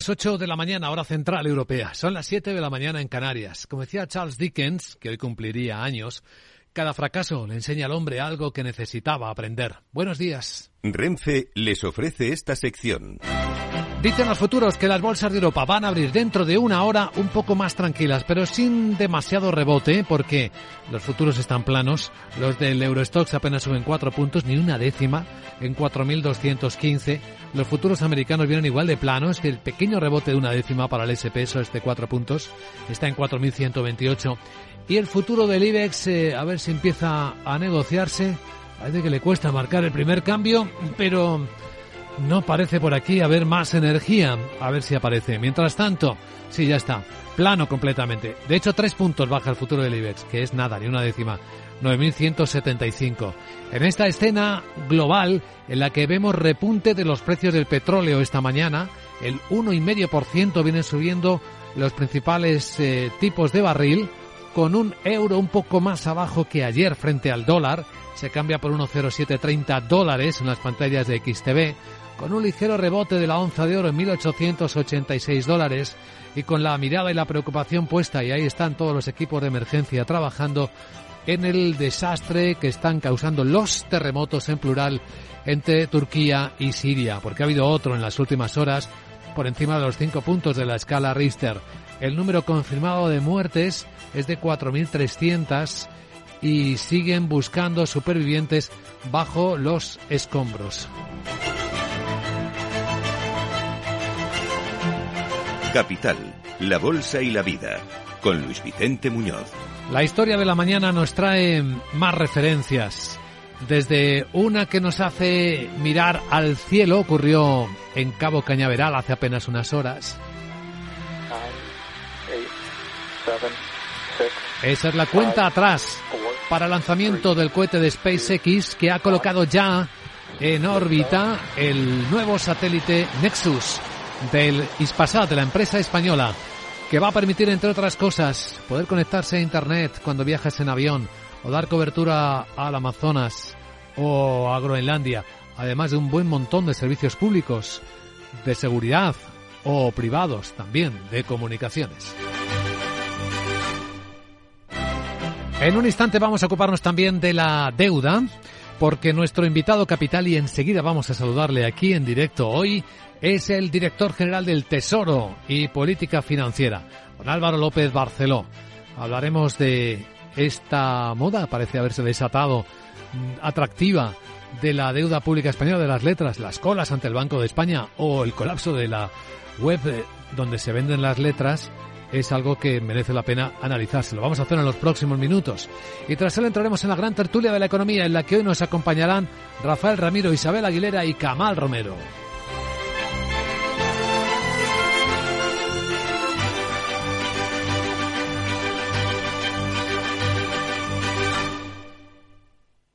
Las 8 de la mañana, hora central europea. Son las 7 de la mañana en Canarias. Como decía Charles Dickens, que hoy cumpliría años, cada fracaso le enseña al hombre algo que necesitaba aprender. Buenos días. Renfe les ofrece esta sección. Dicen los futuros que las bolsas de Europa van a abrir dentro de una hora un poco más tranquilas, pero sin demasiado rebote, porque los futuros están planos. Los del Eurostox apenas suben cuatro puntos, ni una décima, en 4.215. Los futuros americanos vienen igual de planos, que el pequeño rebote de una décima para el SP, eso es de cuatro puntos, está en 4.128. Y el futuro del IBEX, eh, a ver si empieza a negociarse. Parece que le cuesta marcar el primer cambio, pero no parece por aquí haber más energía. A ver si aparece. Mientras tanto, sí, ya está. Plano completamente. De hecho, tres puntos baja el futuro del IBEX, que es nada, ni una décima. 9.175. En esta escena global en la que vemos repunte de los precios del petróleo esta mañana, el 1,5% vienen subiendo los principales eh, tipos de barril, con un euro un poco más abajo que ayer frente al dólar. Se cambia por 1,0730 dólares en las pantallas de XTV con un ligero rebote de la onza de oro en 1.886 dólares y con la mirada y la preocupación puesta, y ahí están todos los equipos de emergencia trabajando en el desastre que están causando los terremotos en plural entre Turquía y Siria, porque ha habido otro en las últimas horas por encima de los cinco puntos de la escala Richter. El número confirmado de muertes es de 4.300 y siguen buscando supervivientes bajo los escombros. Capital, la Bolsa y la Vida, con Luis Vicente Muñoz. La historia de la mañana nos trae más referencias. Desde una que nos hace mirar al cielo, ocurrió en Cabo Cañaveral hace apenas unas horas. Esa es la cuenta atrás para el lanzamiento del cohete de SpaceX que ha colocado ya en órbita el nuevo satélite Nexus del Ispasat, de la empresa española, que va a permitir, entre otras cosas, poder conectarse a Internet cuando viajes en avión o dar cobertura al Amazonas o a Groenlandia, además de un buen montón de servicios públicos, de seguridad o privados también, de comunicaciones. En un instante vamos a ocuparnos también de la deuda, porque nuestro invitado capital, y enseguida vamos a saludarle aquí en directo hoy, es el director general del Tesoro y Política Financiera, don Álvaro López Barceló. Hablaremos de esta moda, parece haberse desatado, mm, atractiva de la deuda pública española de las letras, las colas ante el Banco de España o el colapso de la web eh, donde se venden las letras es algo que merece la pena analizarse. Lo vamos a hacer en los próximos minutos. Y tras él entraremos en la gran tertulia de la economía en la que hoy nos acompañarán Rafael Ramiro, Isabel Aguilera y Camal Romero.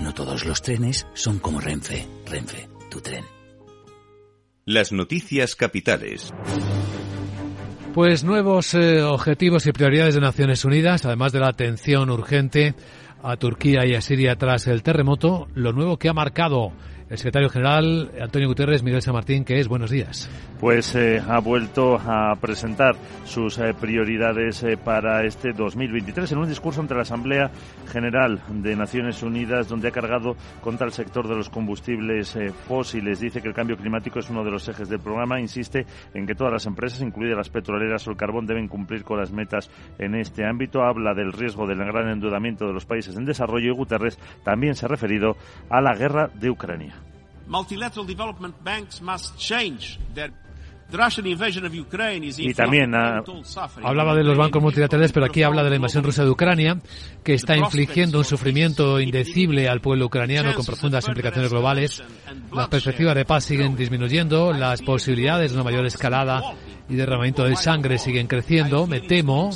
No todos los trenes son como Renfe. Renfe, tu tren. Las noticias capitales. Pues nuevos eh, objetivos y prioridades de Naciones Unidas, además de la atención urgente a Turquía y a Siria tras el terremoto, lo nuevo que ha marcado el secretario general Antonio Guterres, Miguel San Martín, que es buenos días. Pues eh, ha vuelto a presentar sus eh, prioridades eh, para este 2023 en un discurso ante la Asamblea General de Naciones Unidas, donde ha cargado contra el sector de los combustibles fósiles. Dice que el cambio climático es uno de los ejes del programa. Insiste en que todas las empresas, incluidas las petroleras o el carbón, deben cumplir con las metas en este ámbito. Habla del riesgo del gran endeudamiento de los países en desarrollo y Guterres también se ha referido a la guerra de Ucrania. Y también ah, hablaba de los bancos multilaterales, pero aquí habla de la invasión rusa de Ucrania, que está infligiendo un sufrimiento indecible al pueblo ucraniano con profundas implicaciones globales. Las perspectivas de paz siguen disminuyendo, las posibilidades de una mayor escalada y derramamiento de sangre siguen creciendo. Me temo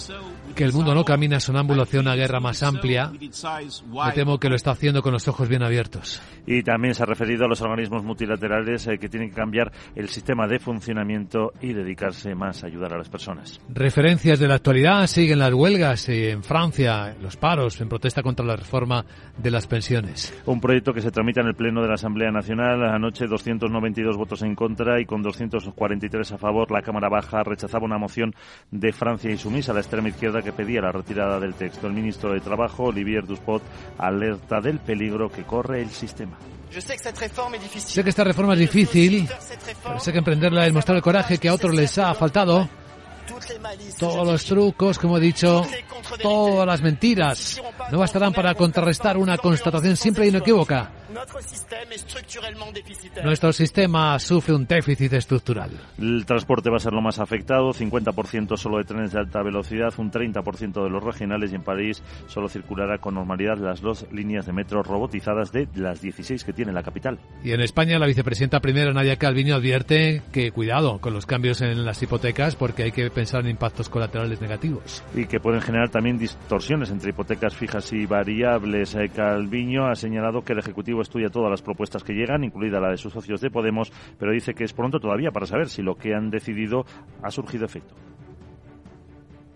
que el mundo no camina sonámbulo hacia una guerra más amplia. Me temo que lo está haciendo con los ojos bien abiertos. Y también se ha referido a los organismos multilaterales eh, que tienen que cambiar el sistema de funcionamiento y dedicarse más a ayudar a las personas. Referencias de la actualidad siguen las huelgas en Francia, los paros en protesta contra la reforma de las pensiones. Un proyecto que se tramita en el Pleno de la Asamblea Nacional. Anoche 292 votos en contra y con 243 a favor. La Cámara Baja rechazaba una moción de Francia y sumisa a la extrema izquierda que pedía la retirada del texto. El ministro de Trabajo, Olivier Duspot, alerta del peligro que corre el sistema. Sé que esta reforma es difícil, pero sé que emprenderla es mostrar el coraje que a otros les ha faltado. Todos los trucos, como he dicho, todas las mentiras, no bastarán para contrarrestar una constatación simple y inequívoca. Nuestro sistema sufre un déficit estructural. El transporte va a ser lo más afectado, 50% solo de trenes de alta velocidad, un 30% de los regionales y en París solo circulará con normalidad las dos líneas de metro robotizadas de las 16 que tiene la capital. Y en España la vicepresidenta primera Nadia Calviño advierte que cuidado con los cambios en las hipotecas porque hay que pensar en impactos colaterales negativos. Y que pueden generar también distorsiones entre hipotecas fijas y variables. Eh, Calviño ha señalado que el Ejecutivo estudia todas las propuestas que llegan, incluida la de sus socios de Podemos, pero dice que es pronto todavía para saber si lo que han decidido ha surgido efecto.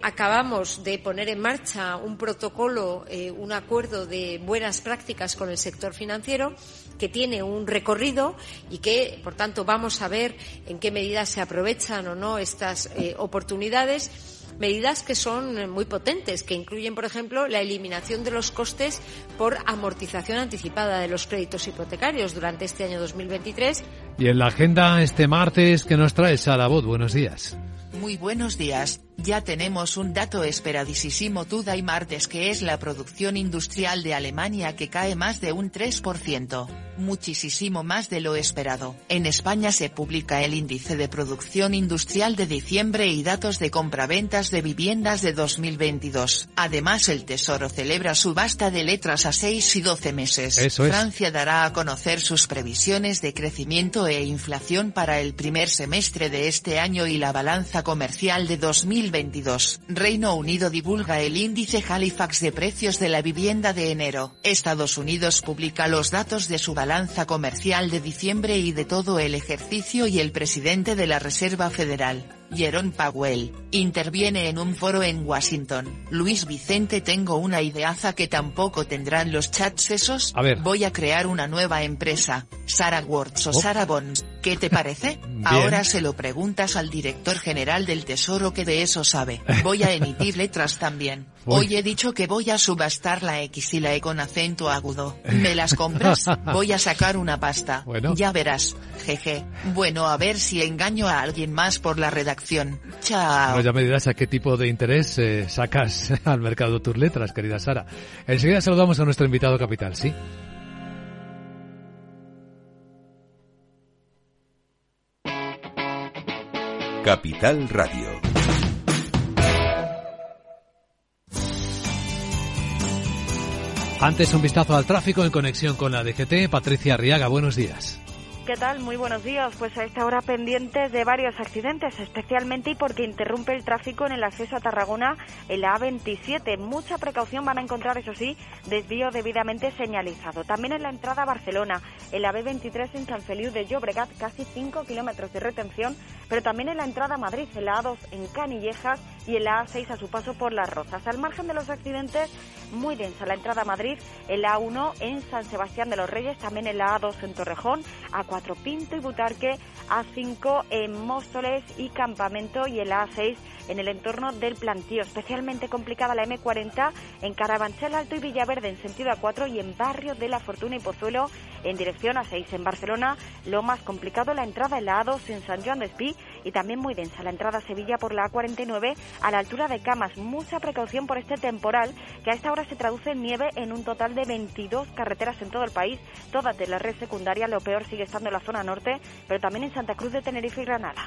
Acabamos de poner en marcha un protocolo, eh, un acuerdo de buenas prácticas con el sector financiero que tiene un recorrido y que, por tanto, vamos a ver en qué medida se aprovechan o no estas eh, oportunidades medidas que son muy potentes, que incluyen, por ejemplo, la eliminación de los costes por amortización anticipada de los créditos hipotecarios durante este año 2023. Y en la agenda este martes que nos trae Sara Bot. Buenos días. Muy buenos días. Ya tenemos un dato esperadísimo toda y martes que es la producción industrial de Alemania que cae más de un 3%, muchísimo más de lo esperado. En España se publica el índice de producción industrial de diciembre y datos de compraventas de viviendas de 2022. Además el Tesoro celebra subasta de letras a 6 y 12 meses. Eso es. Francia dará a conocer sus previsiones de crecimiento e inflación para el primer semestre de este año y la balanza comercial de 2022 Reino Unido divulga el índice Halifax de precios de la vivienda de enero. Estados Unidos publica los datos de su balanza comercial de diciembre y de todo el ejercicio y el presidente de la Reserva Federal, Jerome Powell, interviene en un foro en Washington. Luis Vicente tengo una ideaza que tampoco tendrán los chats esos. A ver. Voy a crear una nueva empresa, Sarah Words o Oh. Sarah Bonds. ¿Qué te parece? Ahora se lo preguntas al director general del Tesoro que de eso sabe. Voy a emitir letras también. Hoy he dicho que voy a subastar la X y la E con acento agudo. ¿Me las compras? Voy a sacar una pasta. Bueno. Ya verás. Jeje. Bueno, a ver si engaño a alguien más por la redacción. Chao. Pues ya me dirás a qué tipo de interés eh, sacas al mercado tus letras, querida Sara. Enseguida saludamos a nuestro invitado capital, ¿sí? Capital Radio. Antes un vistazo al tráfico en conexión con la DGT. Patricia Arriaga, buenos días. ¿Qué tal? Muy buenos días. Pues a esta hora pendientes de varios accidentes, especialmente porque interrumpe el tráfico en el acceso a Tarragona en la A27. Mucha precaución van a encontrar, eso sí, desvío debidamente señalizado. También en la entrada a Barcelona, en la B23 en San Feliu de Llobregat, casi 5 kilómetros de retención, pero también en la entrada a Madrid, en la A2 en Canillejas y en la A6 a su paso por Las Rozas. Al margen de los accidentes, muy densa la entrada a Madrid, en la A1 en San Sebastián de los Reyes, también en la A2 en Torrejón, A4 Pinto y Butarque, A5 en Móstoles y Campamento y en la A6 en el entorno del plantío. Especialmente complicada la M40 en Carabanchel Alto y Villaverde en sentido A4 y en Barrio de la Fortuna y Pozuelo en dirección A6. En Barcelona lo más complicado la entrada en la A2 en San Joan de Espí y también muy densa la entrada a Sevilla por la A49 a la altura de Camas. Mucha precaución por este temporal que a esta hora se traduce en nieve en un total de 22 carreteras en todo el país, todas de la red secundaria. Lo peor sigue estando en la zona norte, pero también en Santa Cruz de Tenerife y Granada.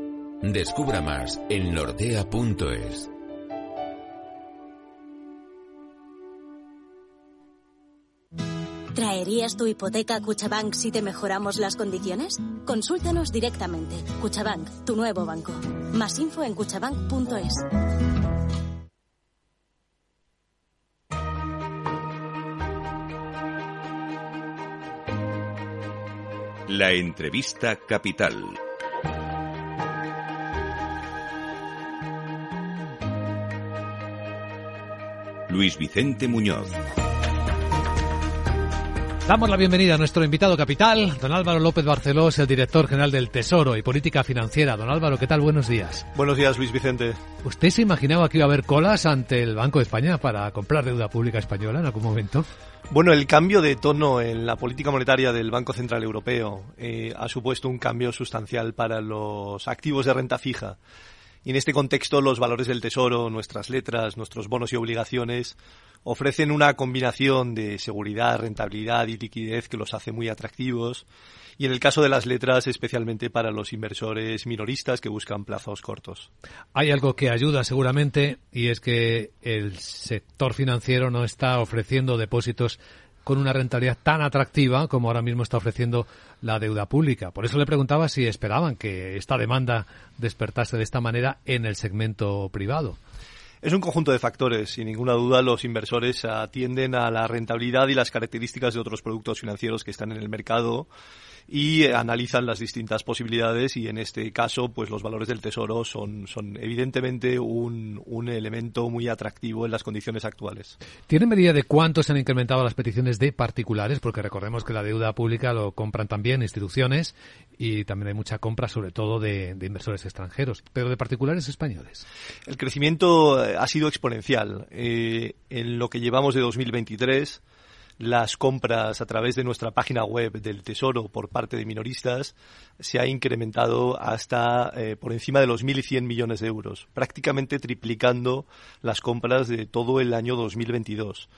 Descubra más en nordea.es. ¿Traerías tu hipoteca a Cuchabank si te mejoramos las condiciones? Consúltanos directamente. Cuchabank, tu nuevo banco. Más info en cuchabank.es. La entrevista capital. Luis Vicente Muñoz. Damos la bienvenida a nuestro invitado capital, don Álvaro López Barceló, es el director general del Tesoro y Política Financiera. Don Álvaro, ¿qué tal? Buenos días. Buenos días, Luis Vicente. ¿Usted se imaginaba que iba a haber colas ante el Banco de España para comprar deuda pública española en algún momento? Bueno, el cambio de tono en la política monetaria del Banco Central Europeo eh, ha supuesto un cambio sustancial para los activos de renta fija. En este contexto, los valores del Tesoro, nuestras letras, nuestros bonos y obligaciones ofrecen una combinación de seguridad, rentabilidad y liquidez que los hace muy atractivos. Y en el caso de las letras, especialmente para los inversores minoristas que buscan plazos cortos. Hay algo que ayuda seguramente y es que el sector financiero no está ofreciendo depósitos con una rentabilidad tan atractiva como ahora mismo está ofreciendo la deuda pública. Por eso le preguntaba si esperaban que esta demanda despertase de esta manera en el segmento privado. Es un conjunto de factores. Sin ninguna duda, los inversores atienden a la rentabilidad y las características de otros productos financieros que están en el mercado y analizan las distintas posibilidades y en este caso pues los valores del tesoro son, son evidentemente un, un elemento muy atractivo en las condiciones actuales. ¿Tiene medida de cuánto se han incrementado las peticiones de particulares? Porque recordemos que la deuda pública lo compran también instituciones y también hay mucha compra sobre todo de, de inversores extranjeros, pero de particulares españoles. El crecimiento eh, ha sido exponencial. Eh, en lo que llevamos de 2023 las compras a través de nuestra página web del Tesoro por parte de minoristas se ha incrementado hasta eh, por encima de los 1.100 millones de euros, prácticamente triplicando las compras de todo el año 2022.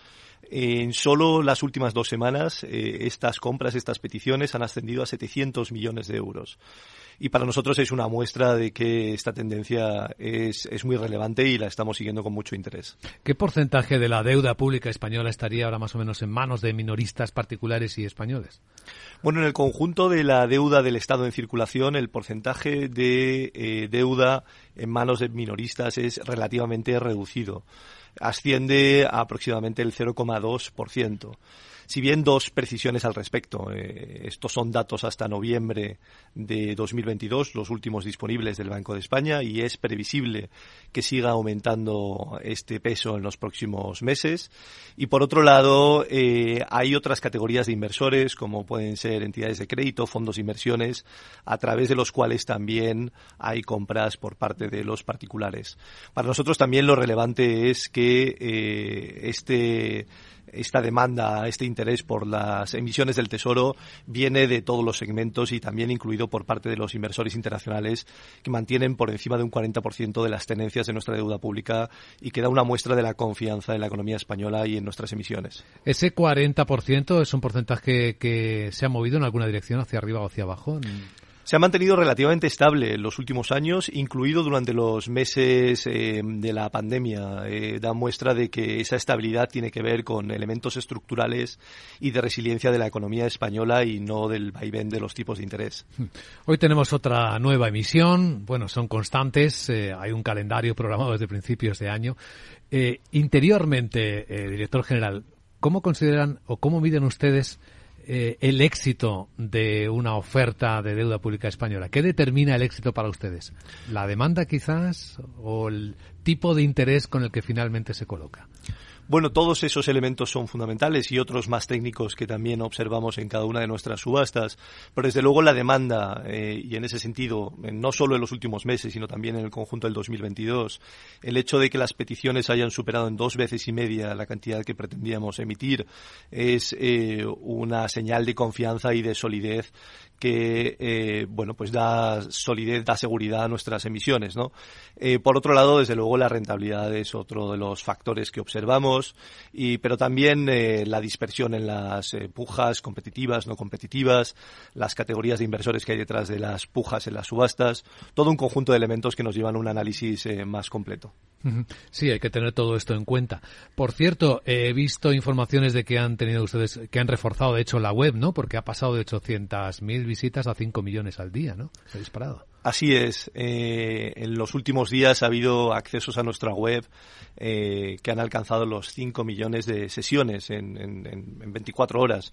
En solo las últimas dos semanas, eh, estas compras, estas peticiones han ascendido a 700 millones de euros. Y para nosotros es una muestra de que esta tendencia es, es muy relevante y la estamos siguiendo con mucho interés. ¿Qué porcentaje de la deuda pública española estaría ahora más o menos en manos de minoristas particulares y españoles? Bueno, en el conjunto de la deuda del Estado en circulación, el porcentaje de eh, deuda en manos de minoristas es relativamente reducido asciende a aproximadamente el 0,2%. Si bien dos precisiones al respecto. Eh, estos son datos hasta noviembre de 2022, los últimos disponibles del Banco de España, y es previsible que siga aumentando este peso en los próximos meses. Y por otro lado, eh, hay otras categorías de inversores, como pueden ser entidades de crédito, fondos de inversiones, a través de los cuales también hay compras por parte de los particulares. Para nosotros también lo relevante es que eh, este esta demanda, este interés por las emisiones del Tesoro viene de todos los segmentos y también incluido por parte de los inversores internacionales que mantienen por encima de un 40% de las tenencias de nuestra deuda pública y que da una muestra de la confianza en la economía española y en nuestras emisiones. ¿Ese 40% es un porcentaje que se ha movido en alguna dirección hacia arriba o hacia abajo? Se ha mantenido relativamente estable en los últimos años, incluido durante los meses eh, de la pandemia. Eh, da muestra de que esa estabilidad tiene que ver con elementos estructurales y de resiliencia de la economía española y no del vaivén de los tipos de interés. Hoy tenemos otra nueva emisión. Bueno, son constantes. Eh, hay un calendario programado desde principios de año. interiormente, director general, ¿cómo consideran o cómo miden ustedes eh, el éxito de una oferta de deuda pública española? ¿Qué determina el éxito para ustedes? ¿La demanda quizás o el tipo de interés con el que finalmente se coloca? Bueno, todos esos elementos son fundamentales y otros más técnicos que también observamos en cada una de nuestras subastas. Pero desde luego la demanda, eh, y en ese sentido, no solo en los últimos meses, sino también en el conjunto del 2022, el hecho de que las peticiones hayan superado en dos veces y media la cantidad que pretendíamos emitir es eh, una señal de confianza y de solidez que eh, bueno pues da solidez, da seguridad a nuestras emisiones, ¿no? Eh, por otro lado, desde luego la rentabilidad es otro de los factores que observamos, y pero también eh, la dispersión en las pujas competitivas, no competitivas, las categorías de inversores que hay detrás de las pujas en las subastas, todo un conjunto de elementos que nos llevan a un análisis más completo. Sí, hay que tener todo esto en cuenta. Por cierto, he visto informaciones de que han tenido ustedes, que han reforzado de hecho la web, ¿no? Porque ha pasado de 800.000 visitas a 5 millones al día, ¿no? Se ha disparado. Así es. Eh, en los últimos días ha habido accesos a nuestra web eh, que han alcanzado los 5 millones de sesiones en, en, en 24 horas.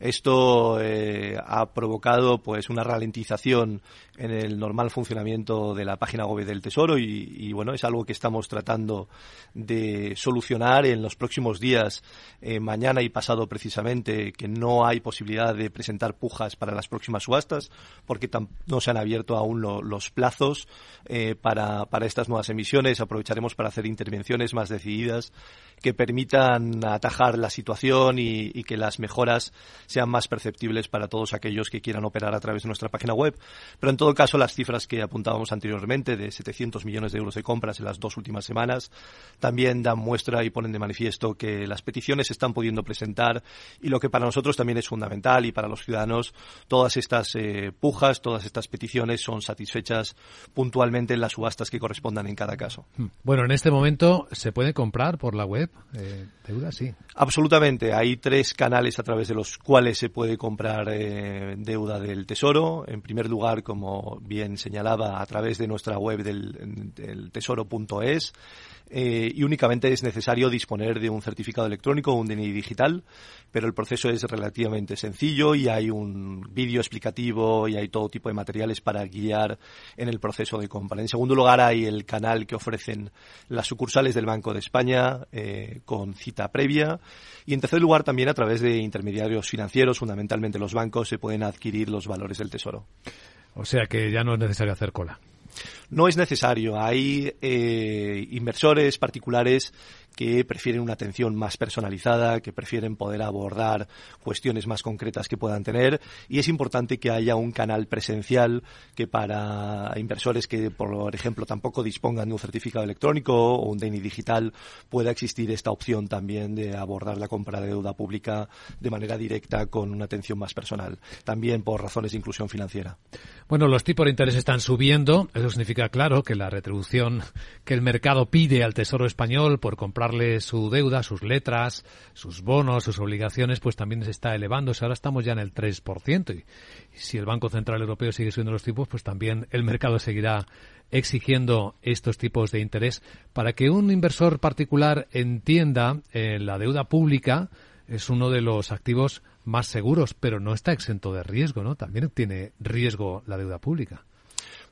Esto eh, ha provocado pues una ralentización en el normal funcionamiento de la página web del Tesoro y, y bueno es algo que estamos tratando de solucionar en los próximos días, eh, mañana y pasado precisamente, que no hay posibilidad de presentar pujas para las próximas subastas porque no se han abierto aún los plazos eh, para, para estas nuevas emisiones. Aprovecharemos para hacer intervenciones más decididas que permitan atajar la situación y, y que las mejoras sean más perceptibles para todos aquellos que quieran operar a través de nuestra página web. Pero en todo caso, las cifras que apuntábamos anteriormente de 700 millones de euros de compras en las dos últimas semanas también dan muestra y ponen de manifiesto que las peticiones se están pudiendo presentar y lo que para nosotros también es fundamental y para los ciudadanos, todas estas eh, pujas, todas estas peticiones son satisfechas puntualmente en las subastas que correspondan en cada caso. Hmm. Bueno, en este momento se puede comprar por la web eh, deuda, sí. Absolutamente. Hay tres canales a través de los cuales se puede comprar eh, deuda del Tesoro. En primer lugar, como bien señalaba, a través de nuestra web del, del tesoro.es. Eh, y únicamente es necesario disponer de un certificado electrónico o un DNI digital, pero el proceso es relativamente sencillo y hay un vídeo explicativo y hay todo tipo de materiales para guiar en el proceso de compra. En segundo lugar, hay el canal que ofrecen las sucursales del Banco de España eh, con cita previa y en tercer lugar, también a través de intermediarios financieros, fundamentalmente los bancos, se pueden adquirir los valores del Tesoro. O sea que ya no es necesario hacer cola. No es necesario. Hay eh, inversores particulares que prefieren una atención más personalizada, que prefieren poder abordar cuestiones más concretas que puedan tener y es importante que haya un canal presencial que para inversores que, por ejemplo, tampoco dispongan de un certificado electrónico o un DNI digital, pueda existir esta opción también de abordar la compra de deuda pública de manera directa con una atención más personal, también por razones de inclusión financiera. Bueno, los tipos de interés están subiendo. Eso significa, claro, que la retribución que el mercado pide al Tesoro español por comprar su deuda, sus letras, sus bonos, sus obligaciones, pues también se está elevando. Ahora estamos ya en el 3%. Y, si el Banco Central Europeo sigue subiendo los tipos, pues también el mercado seguirá exigiendo estos tipos de interés para que un inversor particular entienda eh, la deuda pública es uno de los activos más seguros, pero no está exento de riesgo, ¿no? También tiene riesgo la deuda pública.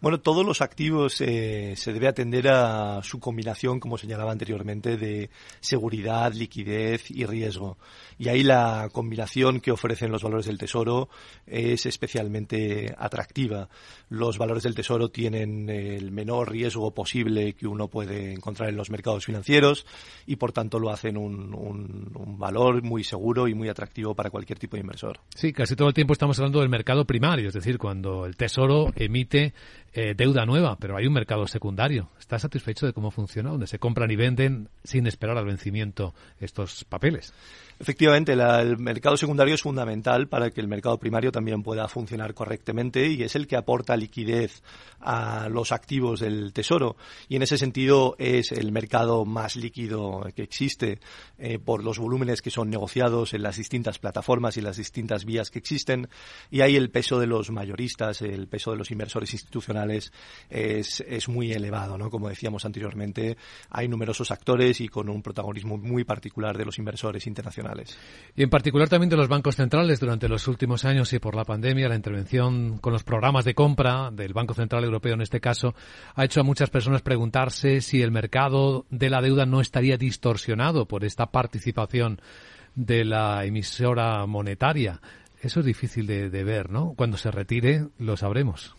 Bueno, todos los activos eh, se debe atender a su combinación, como señalaba anteriormente, de seguridad, liquidez y riesgo. Y ahí la combinación que ofrecen los valores del tesoro es especialmente atractiva. Los valores del tesoro tienen el menor riesgo posible que uno puede encontrar en los mercados financieros y por tanto lo hacen un, un, un valor muy seguro y muy atractivo para cualquier tipo de inversor. Sí, casi todo el tiempo estamos hablando del mercado primario, es decir, cuando el tesoro emite eh, deuda nueva, pero hay un mercado secundario. ¿Está satisfecho de cómo funciona? Donde se compran y venden sin esperar al vencimiento estos papeles. Efectivamente, el mercado secundario es fundamental para que el mercado primario también pueda funcionar correctamente y es el que aporta liquidez a los activos del tesoro. Y en ese sentido es el mercado más líquido que existe eh, por los volúmenes que son negociados en las distintas plataformas y las distintas vías que existen. Y ahí el peso de los mayoristas, el peso de los inversores institucionales es, es muy elevado. ¿no? Como decíamos anteriormente, hay numerosos actores y con un protagonismo muy particular de los inversores internacionales. Y en particular también de los bancos centrales durante los últimos años y por la pandemia, la intervención con los programas de compra del Banco Central Europeo en este caso ha hecho a muchas personas preguntarse si el mercado de la deuda no estaría distorsionado por esta participación de la emisora monetaria. Eso es difícil de, ver, ¿no? Cuando se retire lo sabremos.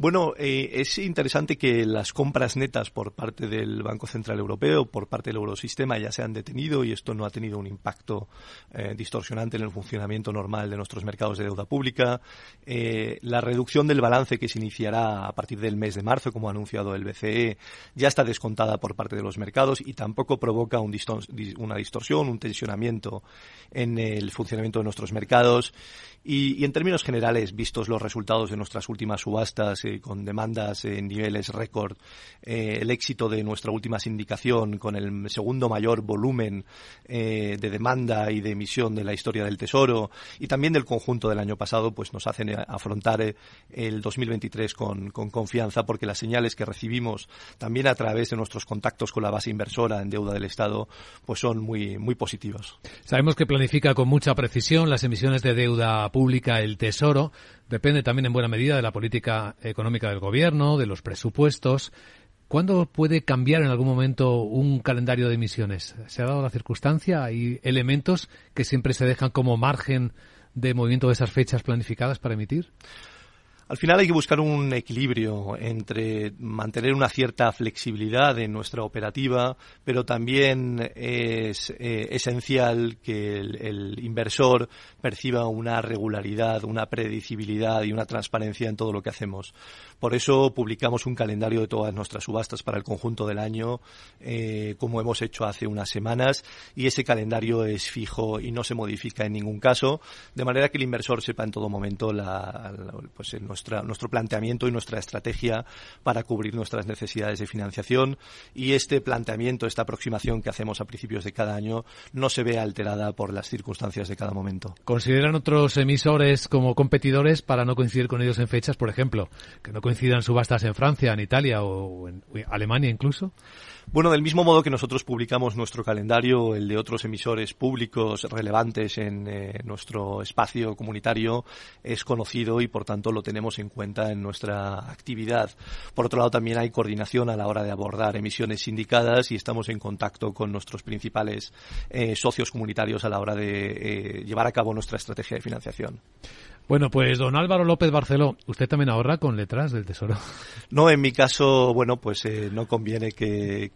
Bueno, eh, es interesante que las compras netas por parte del Banco Central Europeo, por parte del Eurosistema, ya se han detenido y esto no ha tenido un impacto eh, distorsionante en el funcionamiento normal de nuestros mercados de deuda pública. Eh, la reducción del balance que se iniciará a partir del mes de marzo, como ha anunciado el BCE, ya está descontada por parte de los mercados y tampoco provoca una distorsión, un tensionamiento en el funcionamiento de nuestros mercados. Y, en términos generales, vistos los resultados de nuestras últimas subastas eh, con demandas en niveles récord, eh, el éxito de nuestra última sindicación con el segundo mayor volumen eh, de demanda y de emisión de la historia del Tesoro y también del conjunto del año pasado, pues nos hacen afrontar el 2023 con, con confianza porque las señales que recibimos también a través de nuestros contactos con la base inversora en deuda del Estado, pues son muy, muy positivos. Sabemos que planifica con mucha precisión las emisiones de deuda pública el Tesoro depende también en buena medida de la política económica del gobierno, de los presupuestos. ¿Cuándo puede cambiar en algún momento un calendario de emisiones? ¿Se ha dado la circunstancia? ¿Hay elementos que siempre se dejan como margen de movimiento de esas fechas planificadas para emitir? Al final hay que buscar un equilibrio entre mantener una cierta flexibilidad en nuestra operativa, pero también es eh, esencial que el, inversor perciba una regularidad, una predecibilidad y una transparencia en todo lo que hacemos. Por eso publicamos un calendario de todas nuestras subastas para el conjunto del año, eh, como hemos hecho hace unas semanas, y ese calendario es fijo y no se modifica en ningún caso, de manera que el inversor sepa en todo momento la, pues, nuestro planteamiento y nuestra estrategia para cubrir nuestras necesidades de financiación y este planteamiento, esta aproximación que hacemos a principios de cada año no se ve alterada por las circunstancias de cada momento. ¿Consideran otros emisores como competidores para no coincidir con ellos en fechas, por ejemplo, que no coincidan subastas en Francia, en Italia o en Alemania incluso? Bueno, del mismo modo que nosotros publicamos nuestro calendario, el de otros emisores públicos relevantes en eh, nuestro espacio comunitario es conocido y por tanto lo tenemos en cuenta en nuestra actividad. Por otro lado, también hay coordinación a la hora de abordar emisiones sindicadas y estamos en contacto con nuestros principales eh, socios comunitarios a la hora de eh, llevar a cabo nuestra estrategia de financiación. Bueno, pues don Álvaro López Barceló, ¿usted también ahorra con letras del Tesoro? No, en mi caso, bueno, pues eh, no conviene que,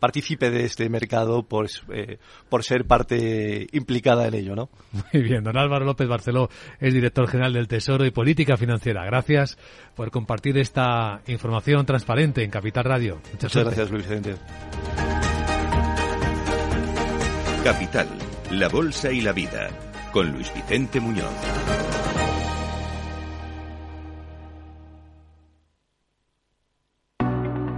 participe de este mercado por, eh, por ser parte implicada en ello, ¿no? Muy bien, don Álvaro López Barceló es director general del Tesoro y Política Financiera. Gracias por compartir esta información transparente en Capital Radio. Muchas, Muchas gracias, Luis Vicente. Capital, la Bolsa y la Vida, con Luis Vicente Muñoz.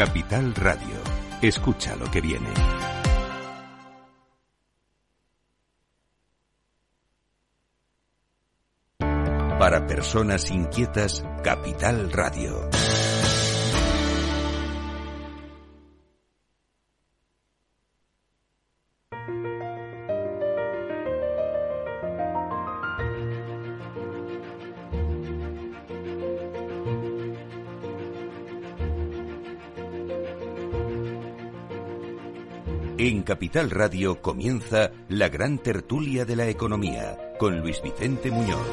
Capital Radio. Escucha lo que viene. Para personas inquietas, Capital Radio. En Capital Radio comienza la gran tertulia de la economía con Luis Vicente Muñoz.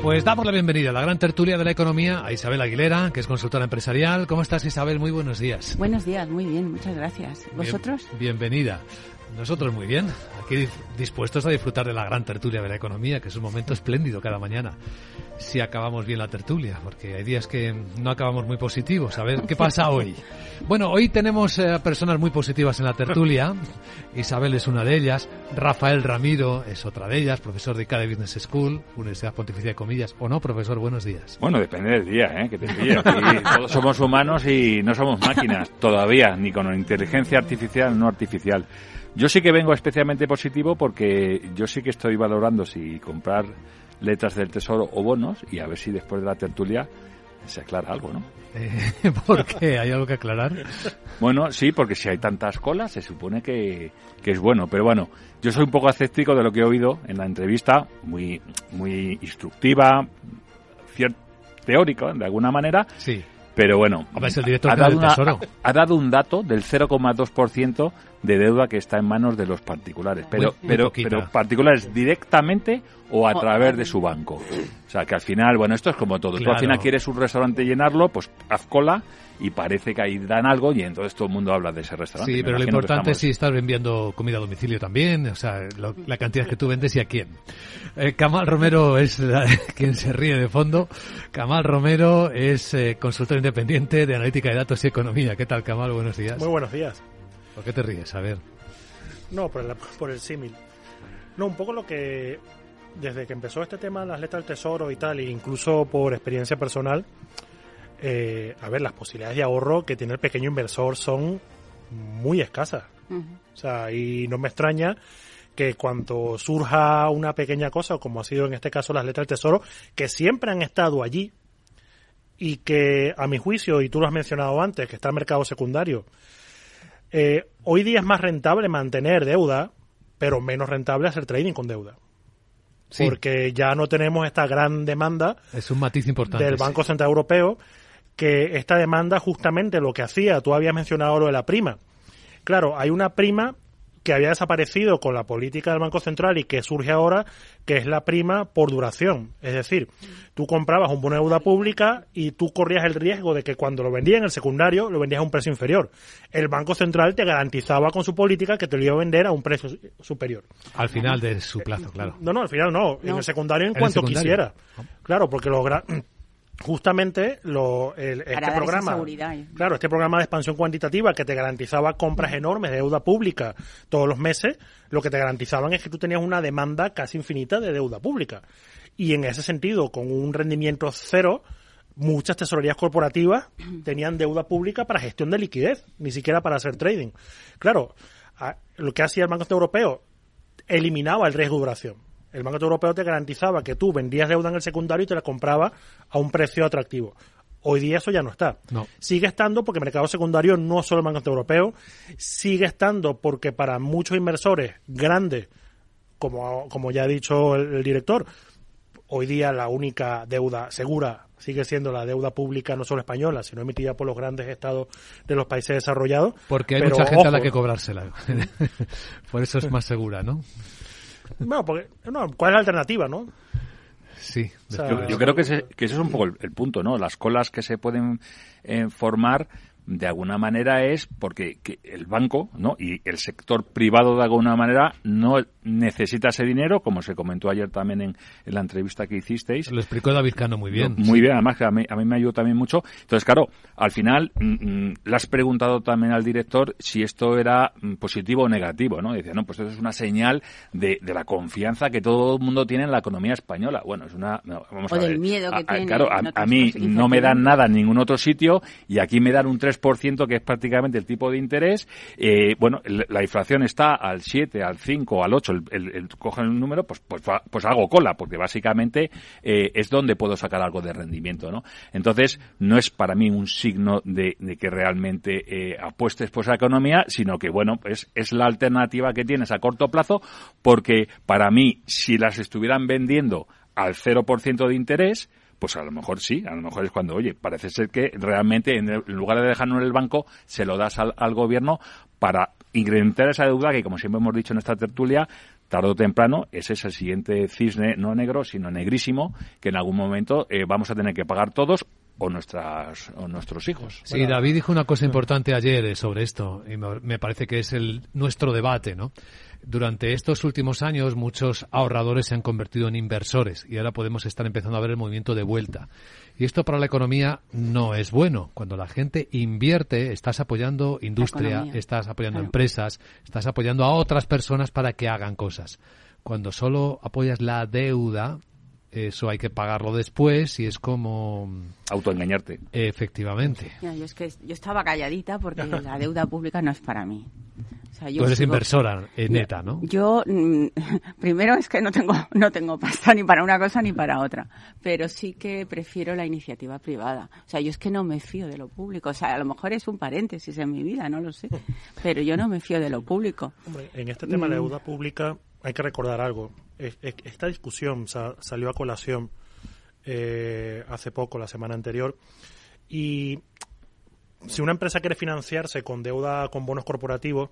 Pues damos la bienvenida a la gran tertulia de la economía a Isabel Aguilera, que es consultora empresarial. ¿Cómo estás, Isabel? Muy buenos días. Buenos días, muy bien, muchas gracias. ¿Vosotros? Bien, bienvenida. Nosotros muy bien, aquí dispuestos a disfrutar de la gran tertulia de la economía, que es un momento espléndido cada mañana. Si acabamos bien la tertulia, porque hay días que no acabamos muy positivos. A ver, ¿qué pasa hoy? Bueno, hoy tenemos eh, personas muy positivas en la tertulia. Isabel es una de ellas. Rafael Ramiro es otra de ellas, profesor de CADE Business School, Universidad Pontificia de Comillas. ¿O no, profesor? Buenos días. Bueno, depende del día, ¿eh? Que te pille. todos somos humanos y no somos máquinas todavía, ni con inteligencia artificial, no artificial. Yo sí que vengo especialmente positivo porque yo sí que estoy valorando si comprar letras del tesoro o bonos y a ver si después de la tertulia se aclara algo, ¿no? Eh, ¿Por qué? ¿Hay algo que aclarar? Bueno, sí, porque si hay tantas colas se supone que, que, es bueno. Pero bueno, yo soy un poco escéptico de lo que he oído en la entrevista, muy, muy instructiva, teórica de alguna manera. Sí. Pero bueno, ha, dado ha, dado un dato del 0,2% de deuda que está en manos de los particulares. Pero, pero, pero particulares directamente o a través de su banco. O sea, que al final, bueno, esto es como todo. Tú al final quieres un restaurante llenarlo, pues haz cola y parece que ahí dan algo y entonces todo el mundo habla de ese restaurante. Sí, pero lo importante es si estás vendiendo comida a domicilio también, o sea, la cantidad que tú vendes y a quién. Eh, Kamal Romero es quien se ríe de fondo. Kamal Romero es eh, consultor independiente de analítica de datos y economía. ¿Qué tal, Kamal? Buenos días. Muy buenos días. ¿Por qué te ríes? A ver. No, por el, por el símil. No, un poco lo que desde que empezó este tema las letras del tesoro y tal, e incluso por experiencia personal, eh, a ver, las posibilidades de ahorro que tiene el pequeño inversor son muy escasas. O sea, y no me extraña que cuando surja una pequeña cosa, como ha sido en este caso las letras del tesoro, que siempre han estado allí y que a mi juicio, y tú lo has mencionado antes, que está el mercado secundario, eh, hoy día es más rentable mantener deuda, pero menos rentable hacer trading con deuda. Porque ya no tenemos esta gran demanda es un matiz importante, del Banco Central Europeo, que esta demanda justamente lo que hacía, tú habías mencionado lo de la prima. Claro, hay una prima que había desaparecido con la política del Banco Central y que surge ahora, que es la prima por duración. Es decir, tú comprabas un bono de deuda pública y tú corrías el riesgo de que cuando lo vendías en el secundario lo vendías a un precio inferior. El Banco Central te garantizaba con su política que te lo iba a vender a un precio superior. Al final de su plazo, claro. No, no, al final no. En el secundario en, cuanto quisiera. Claro, porque los justamente lo, el, este programa, claro, este programa de expansión cuantitativa que te garantizaba compras enormes de deuda pública todos los meses, lo que te garantizaban es que tú tenías una demanda casi infinita de deuda pública. Y en ese sentido, con un rendimiento cero, muchas tesorerías corporativas tenían deuda pública para gestión de liquidez, ni siquiera para hacer trading. Claro, lo que hacía el Banco Europeo eliminaba el riesgo de duración. El Banco Europeo te garantizaba que tú vendías deuda en el secundario y te la compraba a un precio atractivo. Hoy día eso ya no está. Sigue estando porque el mercado secundario no es solo el Banco Europeo, sigue estando porque para muchos inversores grandes, como, como ya ha dicho el director, hoy día la única deuda segura sigue siendo la deuda pública no solo española, sino emitida por los grandes estados de los países desarrollados. Porque hay mucha gente a la que cobrársela. por eso es más segura, ¿no? No, porque, no, ¿cuál es la alternativa, no? Sí. yo, creo que ese, que ese es un poco el, punto, ¿no? Las colas que se pueden eh, formar de alguna manera es porque el banco ¿no? y el sector privado de alguna manera no necesita ese dinero, como se comentó ayer también en, la entrevista que hicisteis. Lo explicó David Cano muy bien. muy bien, además que a mí, me ayudó también mucho. Entonces, claro, al final mm, mm, le has preguntado también al director si esto era mm, positivo o negativo, ¿no? Dice, no, pues eso es una señal de, la confianza que todo el mundo tiene en la economía española. Bueno, es una... vamos o del miedo que tiene. Claro, a, mí no me dan nada en ningún otro sitio y aquí me dan un 3% que es prácticamente el tipo de interés. Eh, bueno, la inflación está al 7, al 5, al 8, el, cogen el número, pues, pues, pues hago cola, porque básicamente eh, es donde puedo sacar algo de rendimiento, ¿no? Entonces, no es para mí un signo de, que realmente eh, apuestes por esa economía, sino que, bueno, pues es la alternativa que tienes a corto plazo, porque para mí, si las estuvieran vendiendo al 0% de interés, pues a lo mejor sí, a lo mejor es cuando, oye, parece ser que realmente en, lugar de dejarlo en el banco, se lo das al, gobierno para incrementar esa deuda que, como siempre hemos dicho en esta tertulia, tarde o temprano, ese es el siguiente cisne, no negro, sino negrísimo, que en algún momento eh, vamos a tener que pagar todos o nuestras o nuestros hijos. Sí, David dijo una cosa importante ayer eh, sobre esto y me parece que es el nuestro debate, ¿no? Durante estos últimos años muchos ahorradores se han convertido en inversores y ahora podemos estar empezando a ver el movimiento de vuelta. Y esto para la economía no es bueno. Cuando la gente invierte, estás apoyando industria, estás apoyando empresas, estás apoyando a otras personas para que hagan cosas. Cuando solo apoyas la deuda, eso hay que pagarlo después y es como autoengañarte. Efectivamente. yo es que yo estaba calladita porque la deuda pública no es para mí. Tú eres inversora neta, ¿no? Yo, mm, primero es que no tengo, no tengo pasta ni para una cosa ni para otra, pero sí que prefiero la iniciativa privada. O sea, yo es que no me fío de lo público. O sea, a lo mejor es un paréntesis en mi vida, no lo sé, pero yo no me fío de lo público. Hombre, en este tema de mm. deuda pública hay que recordar algo. Esta discusión salió a colación eh, hace poco, la semana anterior, y si una empresa quiere financiarse con deuda con bonos corporativos,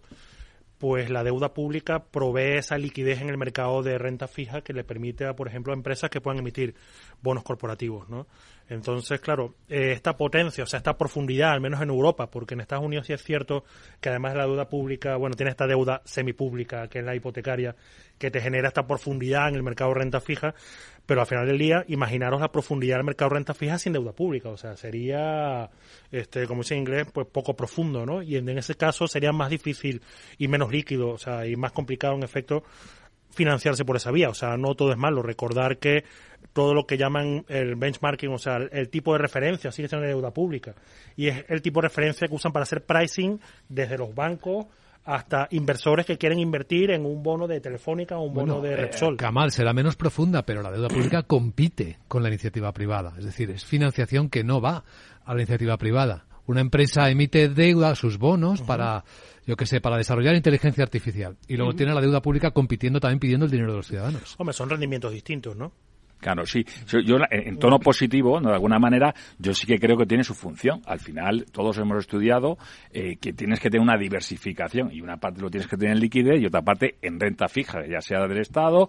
pues la deuda pública provee esa liquidez en el mercado de renta fija que le permite a, por ejemplo, a empresas que puedan emitir bonos corporativos, ¿no? Entonces, claro, eh, esta potencia, o sea, esta profundidad, al menos en Europa, porque en Estados Unidos sí es cierto que además de la deuda pública, bueno, tiene esta deuda semipública, que es la hipotecaria, que te genera esta profundidad en el mercado de renta fija, pero al final del día, imaginaros la profundidad del mercado de renta fija sin deuda pública, o sea, sería, este, como dice en inglés, pues poco profundo, ¿no? Y en, ese caso sería más difícil y menos líquido, o sea, y más complicado en efecto financiarse por esa vía, o sea, no todo es malo, recordar que todo lo que llaman el benchmarking, o sea, el, tipo de referencia sigue siendo deuda pública. Y es el tipo de referencia que usan para hacer pricing desde los bancos hasta inversores que quieren invertir en un bono de Telefónica o un bono de Repsol. Kamal será menos profunda, pero la deuda pública compite con la iniciativa privada. Es decir, es financiación que no va a la iniciativa privada. Una empresa emite deuda, sus bonos, para, yo que sé, para desarrollar inteligencia artificial. Y luego tiene la deuda pública compitiendo también pidiendo el dinero de los ciudadanos. Hombre, son rendimientos distintos, ¿no? Claro, sí. Yo, en tono positivo, de alguna manera, yo sí que creo que tiene su función. Al final, todos hemos estudiado eh, que tienes que tener una diversificación y una parte lo tienes que tener en liquidez y otra parte en renta fija, ya sea del Estado,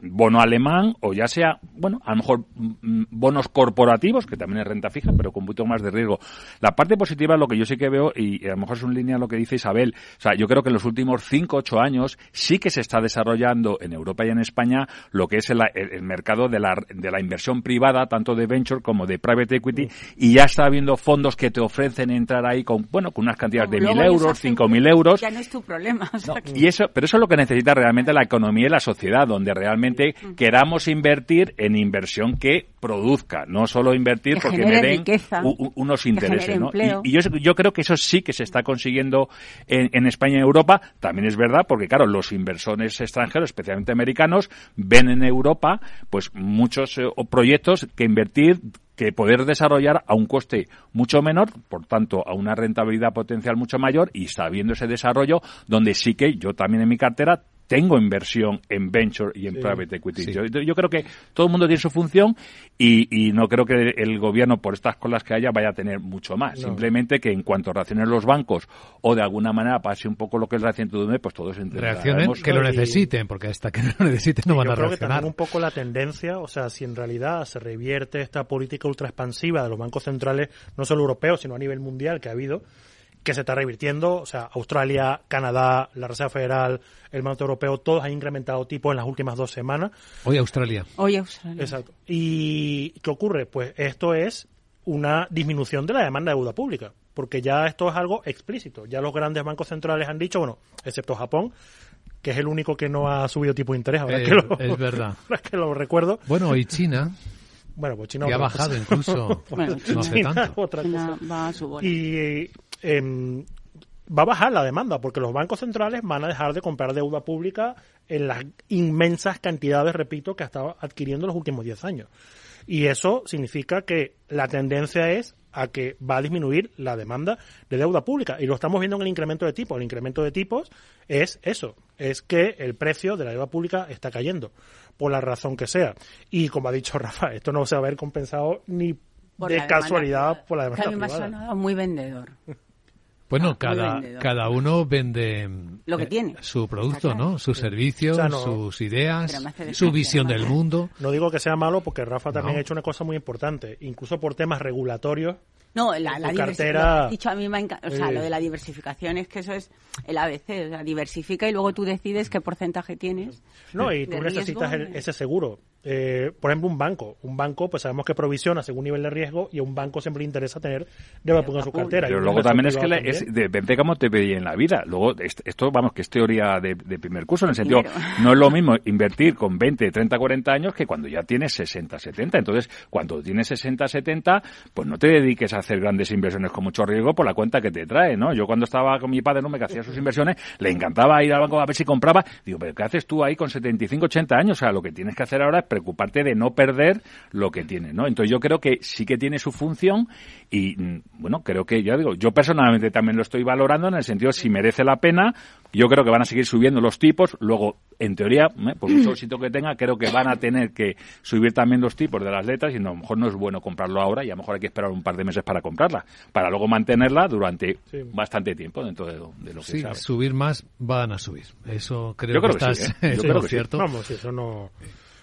bono alemán o ya sea, bueno, a lo mejor mm, bonos corporativos, que también es renta fija, pero con un poquito más de riesgo. La parte positiva, lo que yo sí que veo, y a lo mejor es una línea lo que dice Isabel, o sea, yo creo que en los últimos 5, 8 años sí que se está desarrollando en Europa y en España lo que es el, el mercado de la, de la inversión privada, tanto de venture como de private equity, y ya está habiendo fondos que te ofrecen entrar ahí con, bueno, con unas cantidades de mil euros, cinco mil euros. Ya no es tu problema. y eso, pero eso es lo que necesita realmente la economía y la sociedad, donde realmente queramos invertir en inversión que produzca, no solo invertir porque me den unos intereses. ¿no? Y, yo, creo que eso sí que se está consiguiendo en, España y Europa. También es verdad porque, claro, los inversores extranjeros, especialmente americanos, ven en Europa pues muchos eh, proyectos que invertir que poder desarrollar a un coste mucho menor, por tanto, a una rentabilidad potencial mucho mayor y está habiendo ese desarrollo donde sí que yo también en mi cartera tengo inversión en venture y en private equity. Yo, creo que todo el mundo tiene su función y, no creo que el gobierno, por estas colas que haya, vaya a tener mucho más. Simplemente que en cuanto reaccionen los bancos o de alguna manera pase un poco lo que es la ciento pues todos Reaccionen, que lo necesiten, porque hasta que no lo necesiten no van a reaccionar. Creo que también un poco la tendencia, o sea, si en realidad se revierte esta política ultra expansiva de los bancos centrales, no solo europeos, sino a nivel mundial que ha habido, que se está revirtiendo. O sea, Australia, Canadá, la Reserva Federal, el Banco Europeo, todos han incrementado tipos en las últimas dos semanas. Hoy Australia. Hoy Australia. Exacto. ¿Y qué ocurre? Pues esto es una disminución de la demanda de deuda pública, porque ya esto es algo explícito. Ya los grandes bancos centrales han dicho, bueno, excepto Japón, que es el único que no ha subido tipo de interés. Ahora eh, que lo, es verdad. Ahora que lo recuerdo. Bueno, y China. Bueno, pues China. ha bajado incluso. bueno, no hace tanto. Otra Va a su y Em, va a bajar la demanda porque los bancos centrales van a dejar de comprar deuda pública en las inmensas cantidades, repito, que ha estado adquiriendo en los últimos 10 años. Y eso significa que la tendencia es a que va a disminuir la demanda de deuda pública. Y lo estamos viendo en el incremento de tipos. El incremento de tipos es eso, es que el precio de la deuda pública está cayendo, por la razón que sea. Y como ha dicho Rafa, esto no se va a ver compensado ni de casualidad por la demanda privada. muy vendedor. Bueno, cada, cada uno vende lo que eh, tiene. su producto, ¿no? Sus servicios, sus ideas, su visión del mundo. No digo que sea malo porque Rafa también ha hecho una cosa muy importante, incluso por temas regulatorios no, la, la cartera. Dicho, a mí me o sea, lo de la diversificación es que eso es el ABC, o sea, diversifica y luego tú decides qué porcentaje tienes. No, y tú necesitas ese seguro. Eh, por ejemplo, un banco. Un banco, pues sabemos que provisiona según nivel de riesgo y a un banco siempre le interesa tener debe poner su cartera. Pero luego también es que es, depende cómo te veía en la vida. Luego, esto, vamos, que es teoría de, primer curso, en el sentido, no es lo mismo invertir con 20, 30, 40 años que cuando ya tienes 60, 70. Entonces, cuando tienes 60, 70, pues no te dediques a hacer grandes inversiones con mucho riesgo por la cuenta que te trae, ¿no? Yo cuando estaba con mi padre, ¿no? Me que hacía sus inversiones, le encantaba ir al banco a ver si compraba. Digo, pero ¿qué haces tú ahí con 75, 80 años? O sea, lo que tienes que hacer ahora es preocuparte de no perder lo que tienes, ¿no? Entonces yo creo que sí que tiene su función y, mm, bueno, creo que, ya digo, yo personalmente también lo estoy valorando en el sentido si merece la pena. Yo creo que van a seguir subiendo los tipos. Luego, en teoría, ¿eh? por mucho éxito que tenga, creo que van a tener que subir también los tipos de las letras y a lo mejor no es bueno comprarlo ahora y a lo mejor hay que esperar un par de meses para comprarla, para luego mantenerla durante bastante tiempo dentro de, lo que sí, subir más van a subir. Eso creo, que, estás, ¿eh? Yo creo que cierto. Vamos, eso no...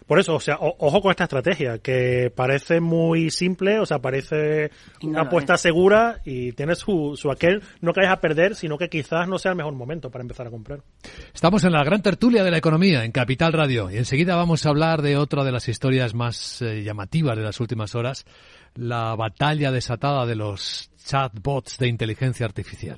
Por eso, o sea, ojo con esta estrategia, que parece muy simple, o sea, parece una apuesta segura y tiene su, su aquel, no que vayas a perder, sino que quizás no sea el mejor momento para empezar a comprar. Estamos en la gran tertulia de la economía, en Capital Radio, y enseguida vamos a hablar de otra de las historias más eh, llamativas de las últimas horas, la batalla desatada de los chatbots de inteligencia artificial.